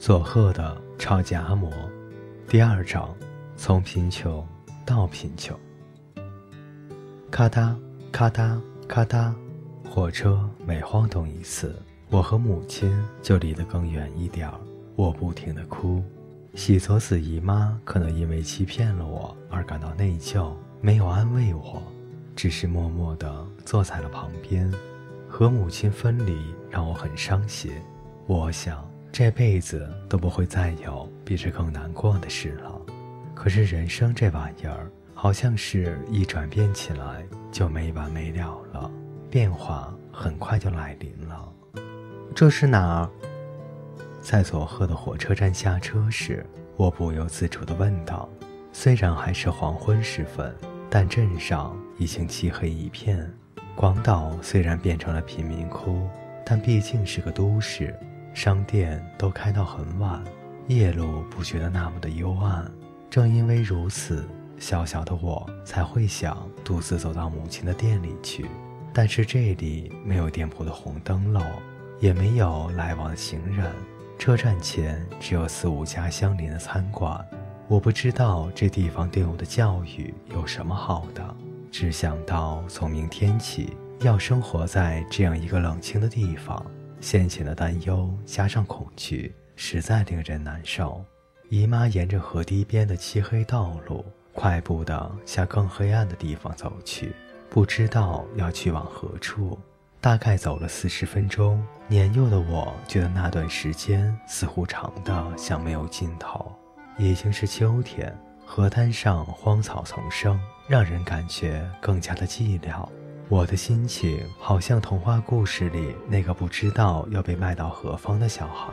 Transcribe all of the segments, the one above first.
佐贺的超级阿嬷，第二章：从贫穷到贫穷。咔嗒咔嗒咔嗒，火车每晃动一次，我和母亲就离得更远一点儿。我不停地哭，喜佐子姨妈可能因为欺骗了我而感到内疚，没有安慰我，只是默默地坐在了旁边。和母亲分离让我很伤心，我想这辈子都不会再有比这更难过的事了。可是人生这玩意儿，好像是一转变起来就没完没了了，变化很快就来临了。这是哪儿？在佐贺的火车站下车时，我不由自主地问道。虽然还是黄昏时分，但镇上已经漆黑一片。广岛虽然变成了贫民窟，但毕竟是个都市，商店都开到很晚，夜路不觉得那么的幽暗。正因为如此，小小的我才会想独自走到母亲的店里去。但是这里没有店铺的红灯笼，也没有来往的行人，车站前只有四五家相邻的餐馆。我不知道这地方对我的教育有什么好的。只想到从明天起要生活在这样一个冷清的地方，先前的担忧加上恐惧，实在令人难受。姨妈沿着河堤边的漆黑道路，快步地向更黑暗的地方走去，不知道要去往何处。大概走了四十分钟，年幼的我觉得那段时间似乎长得像没有尽头。已经是秋天。河滩上荒草丛生，让人感觉更加的寂寥。我的心情好像童话故事里那个不知道要被卖到何方的小孩。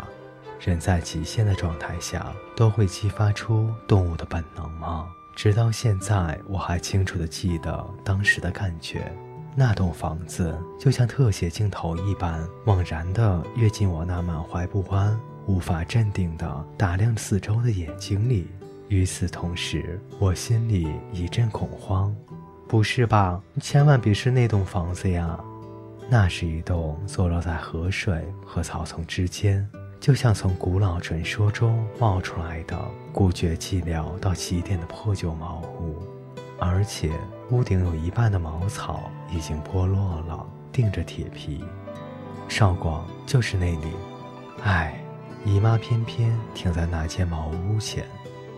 人在极限的状态下都会激发出动物的本能吗？直到现在，我还清楚地记得当时的感觉。那栋房子就像特写镜头一般，猛然地跃进我那满怀不安、无法镇定地打量四周的眼睛里。与此同时，我心里一阵恐慌。不是吧？千万别是那栋房子呀！那是一栋坐落在河水和草丛之间，就像从古老传说中冒出来的孤绝寂寥到极点的破旧茅屋，而且屋顶有一半的茅草已经剥落了，钉着铁皮。少广就是那里。唉，姨妈偏偏停在那间茅屋前。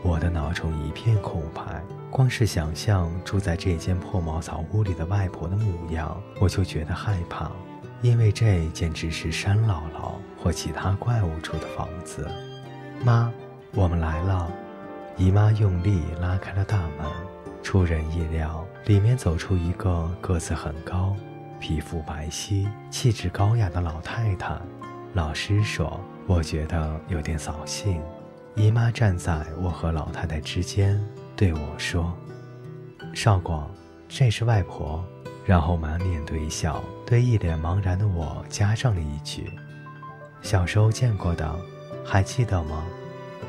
我的脑中一片空白，光是想象住在这间破茅草屋里的外婆的模样，我就觉得害怕，因为这简直是山姥姥或其他怪物住的房子。妈，我们来了！姨妈用力拉开了大门，出人意料，里面走出一个个子很高、皮肤白皙、气质高雅的老太太。老师说，我觉得有点扫兴。姨妈站在我和老太太之间，对我说：“少广，这是外婆。”然后满脸堆笑，对一脸茫然的我加上了一句：“小时候见过的，还记得吗？”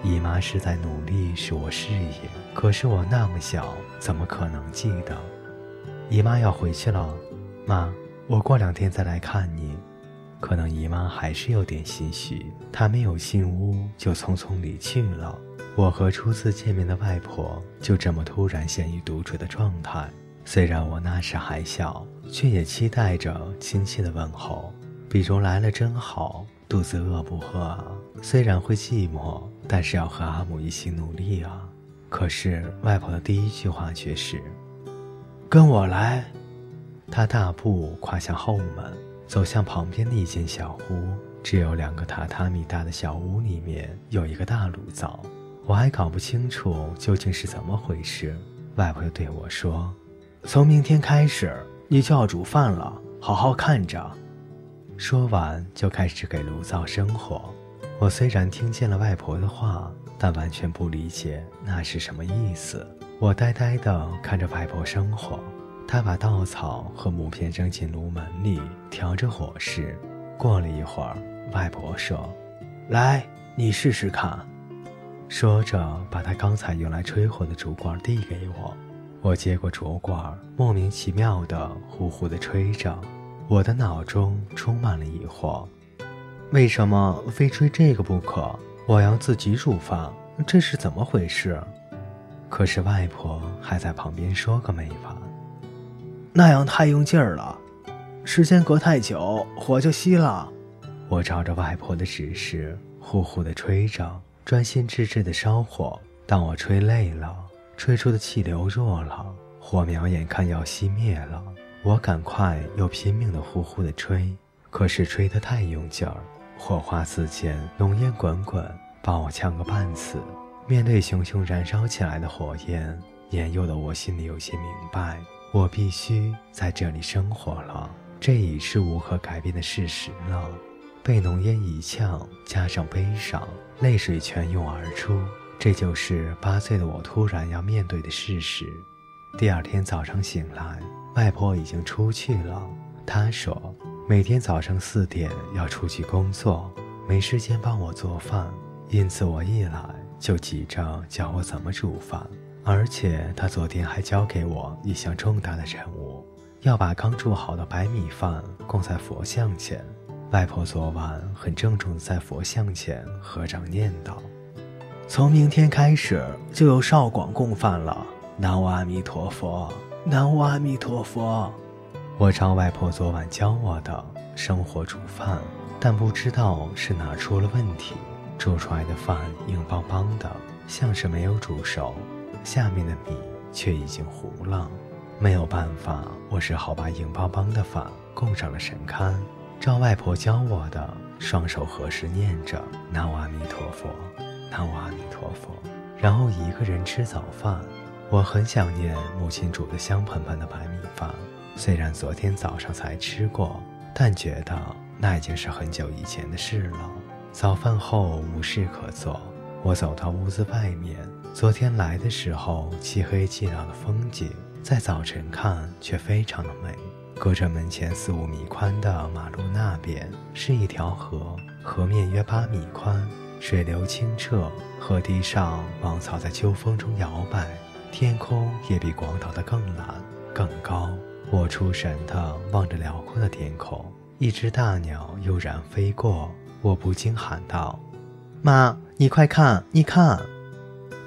姨妈是在努力使我适应，可是我那么小，怎么可能记得？姨妈要回去了，妈，我过两天再来看你。可能姨妈还是有点心虚，她没有进屋就匆匆离去了。我和初次见面的外婆就这么突然陷于独处的状态。虽然我那时还小，却也期待着亲切的问候，比如来了真好，肚子饿不饿啊？虽然会寂寞，但是要和阿母一起努力啊。可是外婆的第一句话却是：“跟我来。”她大步跨向后门。走向旁边的一间小屋，只有两个榻榻米大的小屋，里面有一个大炉灶。我还搞不清楚究竟是怎么回事。外婆又对我说：“从明天开始，你就要煮饭了，好好看着。”说完就开始给炉灶生火。我虽然听见了外婆的话，但完全不理解那是什么意思。我呆呆地看着外婆生火。他把稻草和木片扔进炉门里，调着火势。过了一会儿，外婆说：“来，你试试看。”说着，把他刚才用来吹火的竹管递给我。我接过竹管，莫名其妙地呼呼地吹着。我的脑中充满了疑惑：为什么非吹这个不可？我要自己煮饭，这是怎么回事？可是外婆还在旁边说个没完。那样太用劲儿了，时间隔太久，火就熄了。我照着外婆的指示，呼呼的吹着，专心致志的烧火。当我吹累了，吹出的气流弱了，火苗眼看要熄灭了，我赶快又拼命的呼呼的吹。可是吹得太用劲儿，火花四溅，浓烟滚滚，把我呛个半死。面对熊熊燃烧起来的火焰，年幼的我心里有些明白。我必须在这里生活了，这已是无可改变的事实了。被浓烟一呛，加上悲伤，泪水全涌而出。这就是八岁的我突然要面对的事实。第二天早上醒来，外婆已经出去了。她说，每天早上四点要出去工作，没时间帮我做饭，因此我一来就急着教我怎么煮饭。而且他昨天还交给我一项重大的任务，要把刚煮好的白米饭供在佛像前。外婆昨晚很郑重地在佛像前合掌念道：“从明天开始就有少广供饭了。南无阿弥陀佛，南无阿弥陀佛。”我照外婆昨晚教我的生火煮饭，但不知道是哪出了问题，煮出来的饭硬邦邦的，像是没有煮熟。下面的米却已经糊了，没有办法，我只好把硬邦邦的饭供上了神龛，照外婆教我的，双手合十念着“南无阿弥陀佛，南无阿弥陀佛”，然后一个人吃早饭。我很想念母亲煮的香喷喷的白米饭，虽然昨天早上才吃过，但觉得那已经是很久以前的事了。早饭后无事可做，我走到屋子外面。昨天来的时候，漆黑寂寥的风景，在早晨看却非常的美。隔着门前四五米宽的马路那边，是一条河，河面约八米宽，水流清澈，河堤上芒草在秋风中摇摆，天空也比广岛的更蓝更高。我出神地望着辽阔的天空，一只大鸟悠然飞过，我不禁喊道：“妈，你快看，你看！”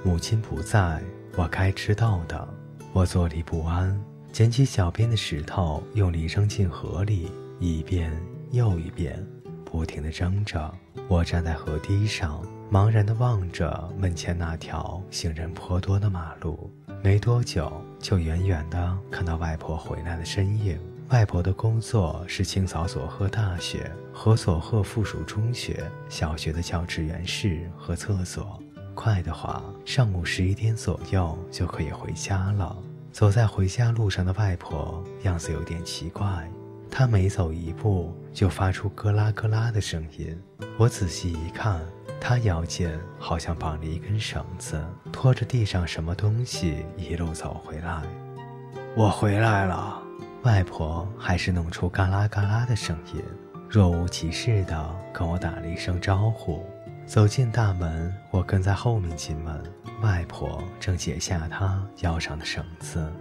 母亲不在，我该知道的。我坐立不安，捡起脚边的石头，用力扔进河里，一遍又一遍，不停地扔着。我站在河堤上，茫然地望着门前那条行人颇多的马路。没多久，就远远地看到外婆回来的身影。外婆的工作是清扫佐贺大学和佐贺附属中学小学的教职员室和厕所。快的话，上午十一点左右就可以回家了。走在回家路上的外婆样子有点奇怪，她每走一步就发出咯啦咯啦的声音。我仔细一看，她腰间好像绑了一根绳子，拖着地上什么东西一路走回来。我回来了，外婆还是弄出嘎啦嘎啦的声音，若无其事地跟我打了一声招呼。走进大门，我跟在后面进门。外婆正解下她腰上的绳子。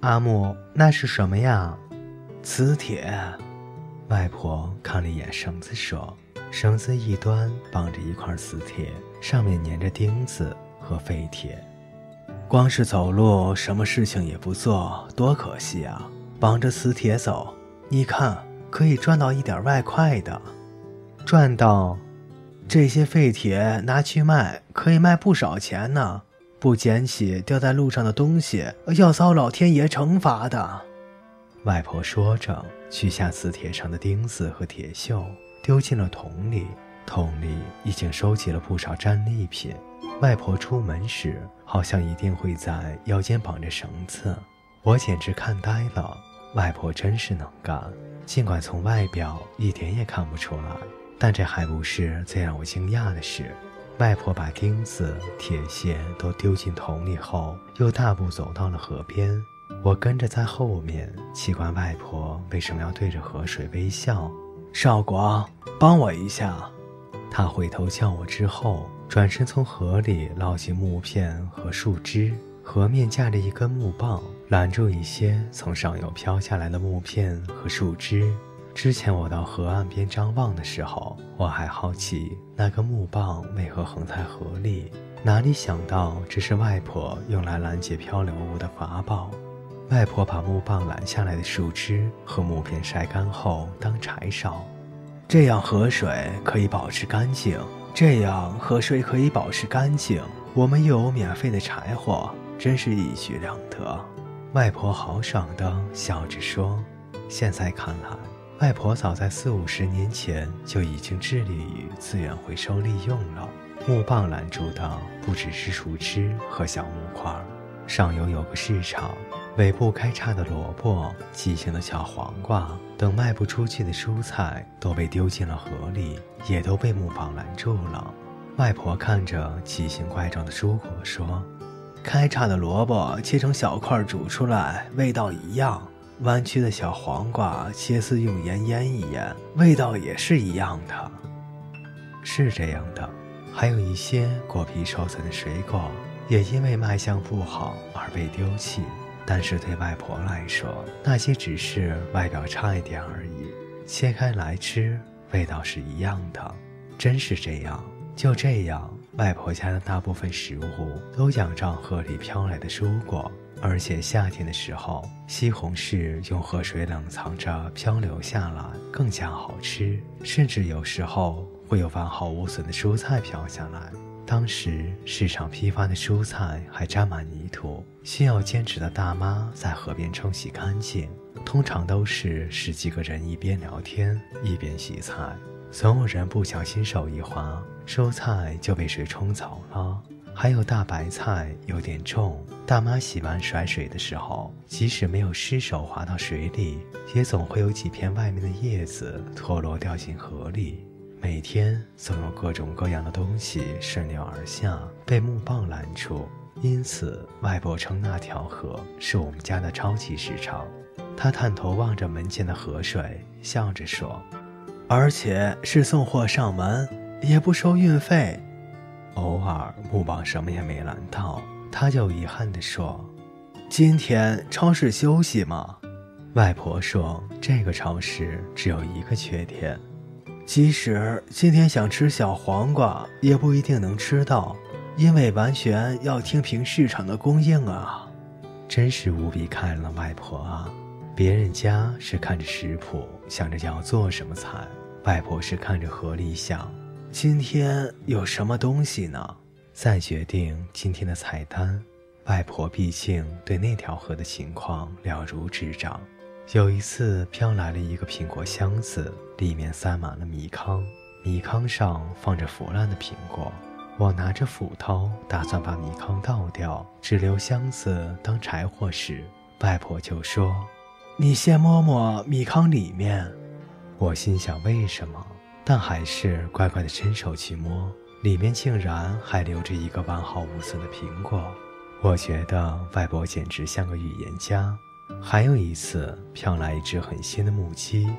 阿木，那是什么呀？磁铁。外婆看了一眼绳子，说：“绳子一端绑着一块磁铁，上面粘着钉子和废铁。光是走路，什么事情也不做，多可惜啊！绑着磁铁走，你看，可以赚到一点外快的。赚到。”这些废铁拿去卖，可以卖不少钱呢。不捡起掉在路上的东西，要遭老天爷惩罚的。外婆说着，取下磁铁上的钉子和铁锈，丢进了桶里。桶里已经收集了不少战利品。外婆出门时，好像一定会在腰间绑着绳子。我简直看呆了。外婆真是能干，尽管从外表一点也看不出来。但这还不是最让我惊讶的事。外婆把钉子、铁屑都丢进桶里后，又大步走到了河边。我跟着在后面，奇怪外婆为什么要对着河水微笑。少广，帮我一下。她回头叫我之后，转身从河里捞起木片和树枝。河面架着一根木棒，拦住一些从上游飘下来的木片和树枝。之前我到河岸边张望的时候，我还好奇那根木棒为何横在河里，哪里想到这是外婆用来拦截漂流物的法宝。外婆把木棒拦下来的树枝和木片晒干后当柴烧，这样河水可以保持干净。这样河水可以保持干净，我们又有免费的柴火，真是一举两得。外婆豪爽地笑着说：“现在看来。”外婆早在四五十年前就已经致力于资源回收利用了。木棒拦住的不只是树枝和小木块，上游有个市场，尾部开叉的萝卜、畸形的小黄瓜等卖不出去的蔬菜都被丢进了河里，也都被木棒拦住了。外婆看着奇形怪状的蔬果说：“开叉的萝卜切成小块煮出来，味道一样。”弯曲的小黄瓜切丝用盐腌一腌，味道也是一样的。是这样的，还有一些果皮受损的水果，也因为卖相不好而被丢弃。但是对外婆来说，那些只是外表差一点而已，切开来吃，味道是一样的。真是这样，就这样，外婆家的大部分食物都仰仗河里飘来的蔬果。而且夏天的时候，西红柿用河水冷藏着漂流下来，更加好吃。甚至有时候会有完好无损的蔬菜飘下来。当时市场批发的蔬菜还沾满泥土，需要兼职的大妈在河边冲洗干净。通常都是十几个人一边聊天一边洗菜，总有人不小心手一滑，蔬菜就被水冲走了。还有大白菜有点重，大妈洗完甩水的时候，即使没有失手滑到水里，也总会有几片外面的叶子脱落掉进河里。每天总有各种各样的东西顺流而下，被木棒拦住。因此，外婆称那条河是我们家的超级市场。她探头望着门前的河水，笑着说：“而且是送货上门，也不收运费。”偶尔木棒什么也没拦到，他就遗憾地说：“今天超市休息吗？”外婆说：“这个超市只有一个缺点，即使今天想吃小黄瓜，也不一定能吃到，因为完全要听凭市场的供应啊。”真是无比开朗，外婆啊！别人家是看着食谱想着要做什么菜，外婆是看着河里想。今天有什么东西呢？再决定今天的菜单。外婆毕竟对那条河的情况了如指掌。有一次飘来了一个苹果箱子，里面塞满了米糠，米糠上放着腐烂的苹果。我拿着斧头打算把米糠倒掉，只留箱子当柴火时，外婆就说：“你先摸摸米糠里面。”我心想：为什么？但还是乖乖地伸手去摸，里面竟然还留着一个完好无损的苹果。我觉得外婆简直像个预言家。还有一次，飘来一只很新的木鸡，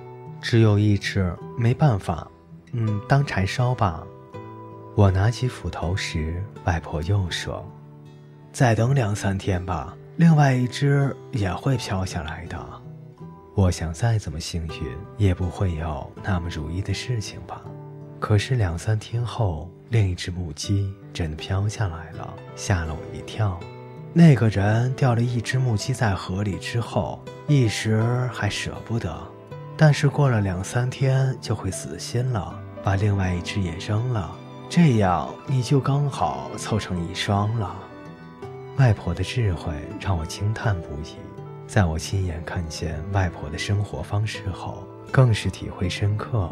只有一只，没办法，嗯，当柴烧吧。我拿起斧头时，外婆又说：“再等两三天吧，另外一只也会飘下来的。”我想再怎么幸运，也不会有那么如意的事情吧。可是两三天后，另一只母鸡真的飘下来了，吓了我一跳。那个人掉了一只母鸡在河里之后，一时还舍不得，但是过了两三天就会死心了，把另外一只也扔了。这样你就刚好凑成一双了。外婆的智慧让我惊叹不已。在我亲眼看见外婆的生活方式后，更是体会深刻。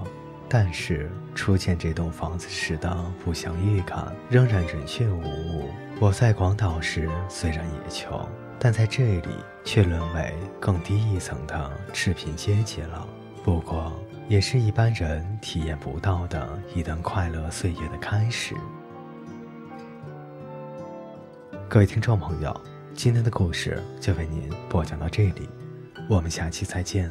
但是初见这栋房子时的不祥预感仍然准确无误。我在广岛时虽然也穷，但在这里却沦为更低一层的赤贫阶级了。不过，也是一般人体验不到的一段快乐岁月的开始。各位听众朋友。今天的故事就为您播讲到这里，我们下期再见。